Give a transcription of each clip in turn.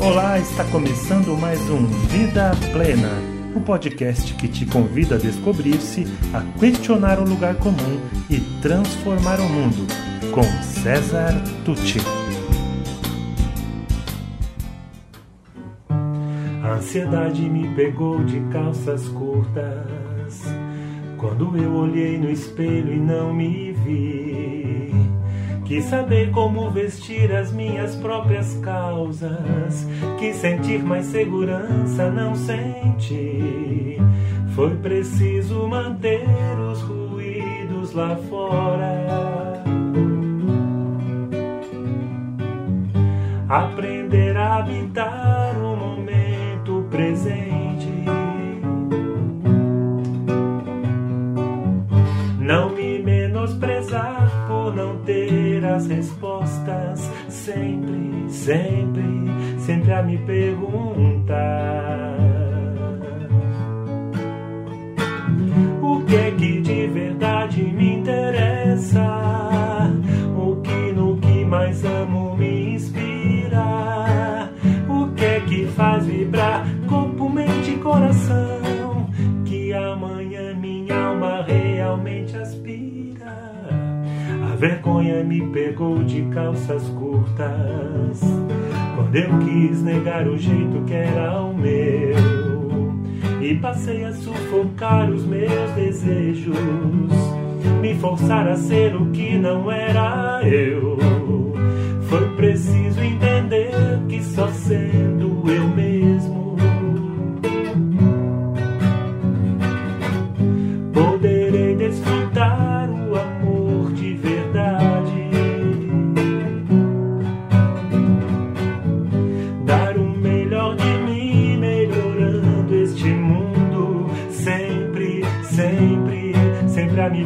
Olá, está começando mais um Vida Plena, o um podcast que te convida a descobrir-se, a questionar o lugar comum e transformar o mundo, com César Tucci. A ansiedade me pegou de calças curtas, quando eu olhei no espelho e não me vi. Quis saber como vestir as minhas próprias causas. Quis sentir mais segurança, não senti. Foi preciso manter os ruídos lá fora. Aprender as respostas, sempre, sempre, sempre a me perguntar. O que é que de verdade me interessa? O que no que mais amo me inspira? O que é que faz vibrar corpo, mente e coração? Vergonha me pegou de calças curtas quando eu quis negar o jeito que era o meu e passei a sufocar os meus desejos, me forçar a ser o que não era eu. Foi preciso entender que só sendo eu mesmo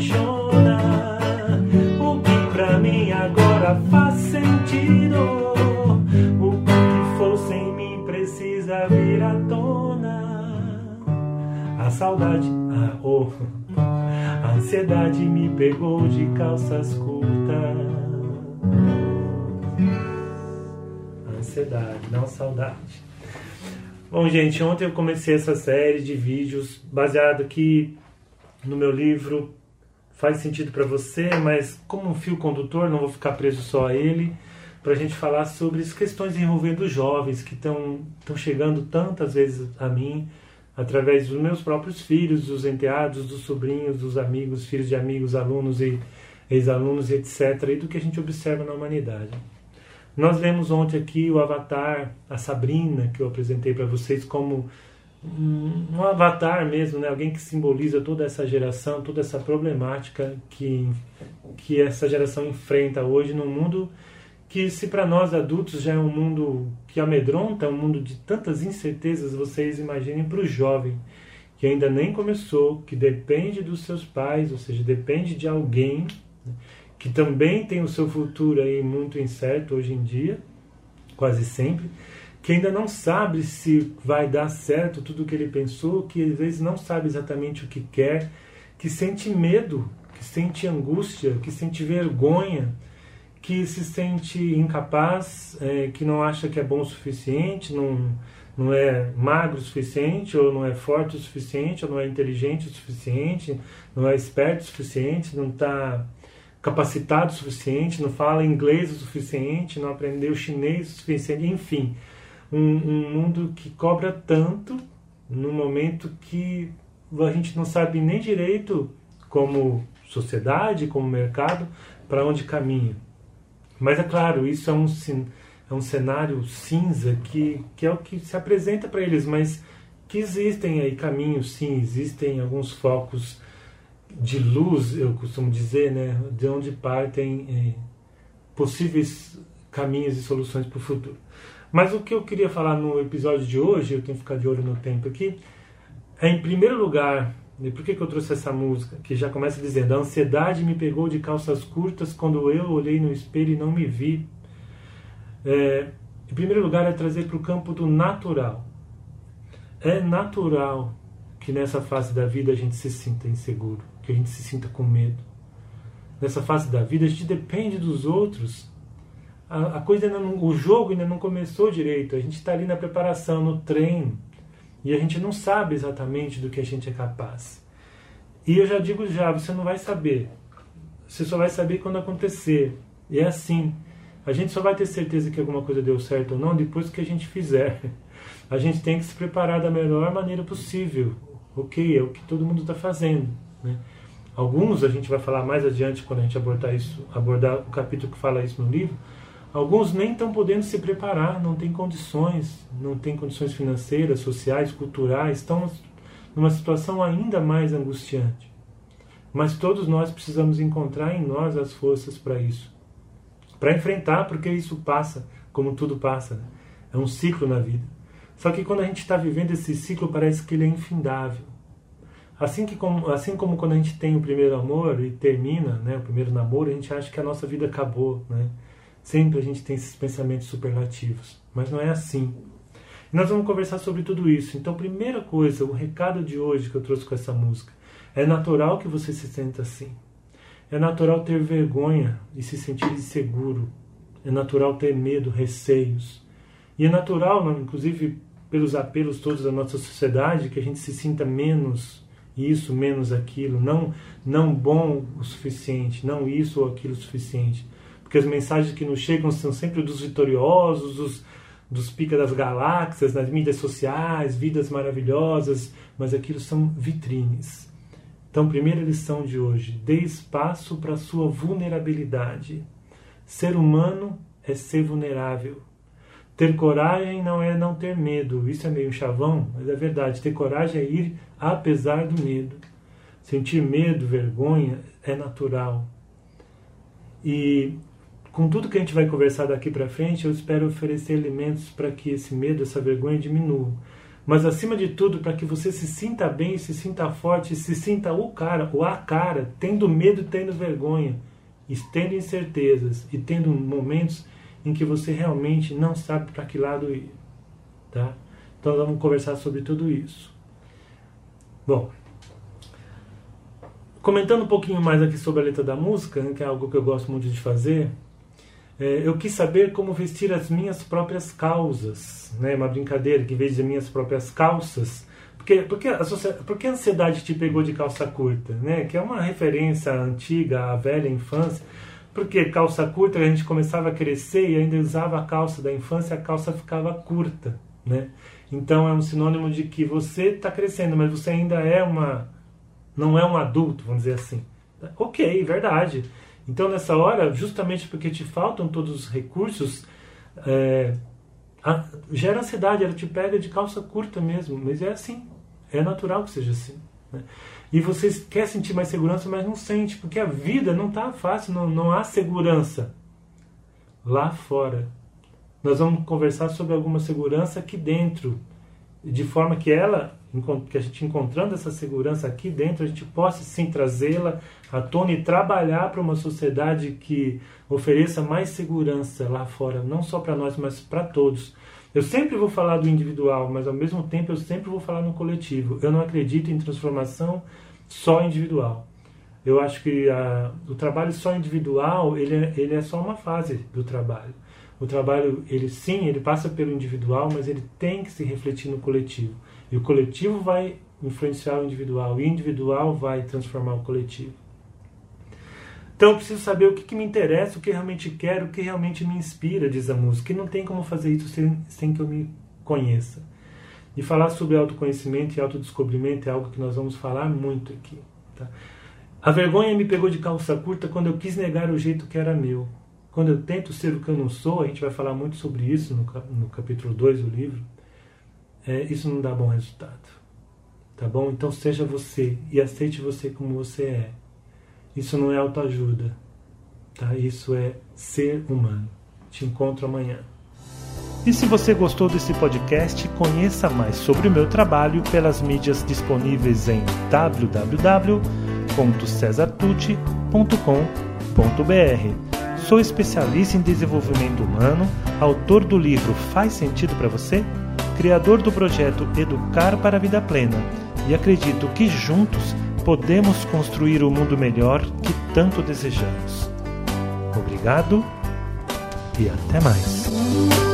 apaixona? O que pra mim agora faz sentido? O que força em mim precisa vir à tona? A saudade, a, oh, a ansiedade me pegou de calças curtas. Ansiedade, não saudade. Bom, gente, ontem eu comecei essa série de vídeos baseado aqui no meu livro Faz Sentido para Você, mas como um fio condutor, não vou ficar preso só a ele, para a gente falar sobre as questões envolvendo jovens que estão chegando tantas vezes a mim através dos meus próprios filhos, dos enteados, dos sobrinhos, dos amigos, filhos de amigos, alunos e ex-alunos, etc., e do que a gente observa na humanidade. Nós vemos ontem aqui o Avatar, a Sabrina, que eu apresentei para vocês como um, um avatar mesmo, né? alguém que simboliza toda essa geração, toda essa problemática que, que essa geração enfrenta hoje num mundo que, se para nós adultos já é um mundo que amedronta, um mundo de tantas incertezas, vocês imaginem para o jovem que ainda nem começou, que depende dos seus pais, ou seja, depende de alguém né? que também tem o seu futuro aí muito incerto hoje em dia, quase sempre, que ainda não sabe se vai dar certo tudo o que ele pensou, que às vezes não sabe exatamente o que quer, que sente medo, que sente angústia, que sente vergonha, que se sente incapaz, é, que não acha que é bom o suficiente, não, não é magro o suficiente, ou não é forte o suficiente, ou não é inteligente o suficiente, não é esperto o suficiente, não está capacitado o suficiente, não fala inglês o suficiente, não aprendeu chinês o suficiente, enfim, um, um mundo que cobra tanto no momento que a gente não sabe nem direito como sociedade, como mercado, para onde caminha. Mas é claro, isso é um, é um cenário cinza que, que é o que se apresenta para eles, mas que existem aí caminhos, sim, existem alguns focos de luz, eu costumo dizer, né, de onde partem eh, possíveis caminhos e soluções para o futuro. Mas o que eu queria falar no episódio de hoje, eu tenho que ficar de olho no tempo aqui, é em primeiro lugar, e por que, que eu trouxe essa música? Que já começa dizendo: A ansiedade me pegou de calças curtas quando eu olhei no espelho e não me vi. É, em primeiro lugar, é trazer para o campo do natural. É natural que nessa fase da vida a gente se sinta inseguro, que a gente se sinta com medo. Nessa fase da vida a gente depende dos outros a, a coisa não, o jogo ainda não começou direito. A gente está ali na preparação, no treino, e a gente não sabe exatamente do que a gente é capaz. E eu já digo já, você não vai saber. Você só vai saber quando acontecer. E é assim. A gente só vai ter certeza que alguma coisa deu certo ou não depois que a gente fizer. A gente tem que se preparar da melhor maneira possível. Ok, é o que todo mundo está fazendo. Né? Alguns a gente vai falar mais adiante quando a gente abordar isso, abordar o capítulo que fala isso no livro Alguns nem estão podendo se preparar, não têm condições, não têm condições financeiras, sociais, culturais, estão numa situação ainda mais angustiante. Mas todos nós precisamos encontrar em nós as forças para isso. Para enfrentar, porque isso passa, como tudo passa. Né? É um ciclo na vida. Só que quando a gente está vivendo esse ciclo, parece que ele é infindável. Assim, que como, assim como quando a gente tem o primeiro amor e termina né, o primeiro namoro, a gente acha que a nossa vida acabou. Né? Sempre a gente tem esses pensamentos superlativos, mas não é assim. E nós vamos conversar sobre tudo isso. Então, primeira coisa, o recado de hoje que eu trouxe com essa música. É natural que você se sinta assim. É natural ter vergonha e se sentir inseguro. É natural ter medo, receios. E é natural, inclusive pelos apelos todos da nossa sociedade, que a gente se sinta menos isso, menos aquilo, não não bom o suficiente, não isso ou aquilo o suficiente porque as mensagens que nos chegam são sempre dos vitoriosos, dos, dos pica das galáxias, nas mídias sociais, vidas maravilhosas, mas aquilo são vitrines. Então, primeira lição de hoje: dê espaço para a sua vulnerabilidade. Ser humano é ser vulnerável. Ter coragem não é não ter medo. Isso é meio chavão, mas é verdade. Ter coragem é ir apesar do medo. Sentir medo, vergonha é natural. E com tudo que a gente vai conversar daqui para frente, eu espero oferecer elementos para que esse medo, essa vergonha diminua. Mas acima de tudo, para que você se sinta bem, se sinta forte, se sinta o cara, ou a cara, tendo medo, tendo vergonha, tendo incertezas e tendo momentos em que você realmente não sabe para que lado ir, tá? Então vamos conversar sobre tudo isso. Bom, comentando um pouquinho mais aqui sobre a letra da música, né, que é algo que eu gosto muito de fazer, é, eu quis saber como vestir as minhas próprias causas, né? Uma brincadeira que em de minhas próprias calças, porque porque a, porque a ansiedade te pegou de calça curta, né? Que é uma referência antiga à velha infância. Porque calça curta a gente começava a crescer e ainda usava a calça da infância, a calça ficava curta, né? Então é um sinônimo de que você está crescendo, mas você ainda é uma não é um adulto, vamos dizer assim. Ok, verdade. Então, nessa hora, justamente porque te faltam todos os recursos, é, a, gera ansiedade, ela te pega de calça curta mesmo, mas é assim, é natural que seja assim. Né? E você quer sentir mais segurança, mas não sente, porque a vida não está fácil, não, não há segurança lá fora. Nós vamos conversar sobre alguma segurança aqui dentro, de forma que ela, que a gente encontrando essa segurança aqui dentro, a gente possa sim trazê-la à tona e trabalhar para uma sociedade que ofereça mais segurança lá fora, não só para nós, mas para todos. Eu sempre vou falar do individual, mas ao mesmo tempo eu sempre vou falar no coletivo. Eu não acredito em transformação só individual. Eu acho que a, o trabalho só individual ele é, ele é só uma fase do trabalho. O trabalho, ele sim, ele passa pelo individual, mas ele tem que se refletir no coletivo. E o coletivo vai influenciar o individual, o individual vai transformar o coletivo. Então eu preciso saber o que, que me interessa, o que realmente quero, o que realmente me inspira, diz a música. E não tem como fazer isso sem, sem que eu me conheça. E falar sobre autoconhecimento e autodescobrimento é algo que nós vamos falar muito aqui. Tá? A vergonha me pegou de calça curta quando eu quis negar o jeito que era meu. Quando eu tento ser o que eu não sou, a gente vai falar muito sobre isso no, no capítulo 2 do livro, é, isso não dá bom resultado. Tá bom? Então seja você e aceite você como você é. Isso não é autoajuda, tá? Isso é ser humano. Te encontro amanhã. E se você gostou desse podcast, conheça mais sobre o meu trabalho pelas mídias disponíveis em www.cesartucci.com.br. Sou especialista em desenvolvimento humano, autor do livro Faz Sentido para Você, criador do projeto Educar para a Vida Plena e acredito que juntos podemos construir o mundo melhor que tanto desejamos. Obrigado e até mais.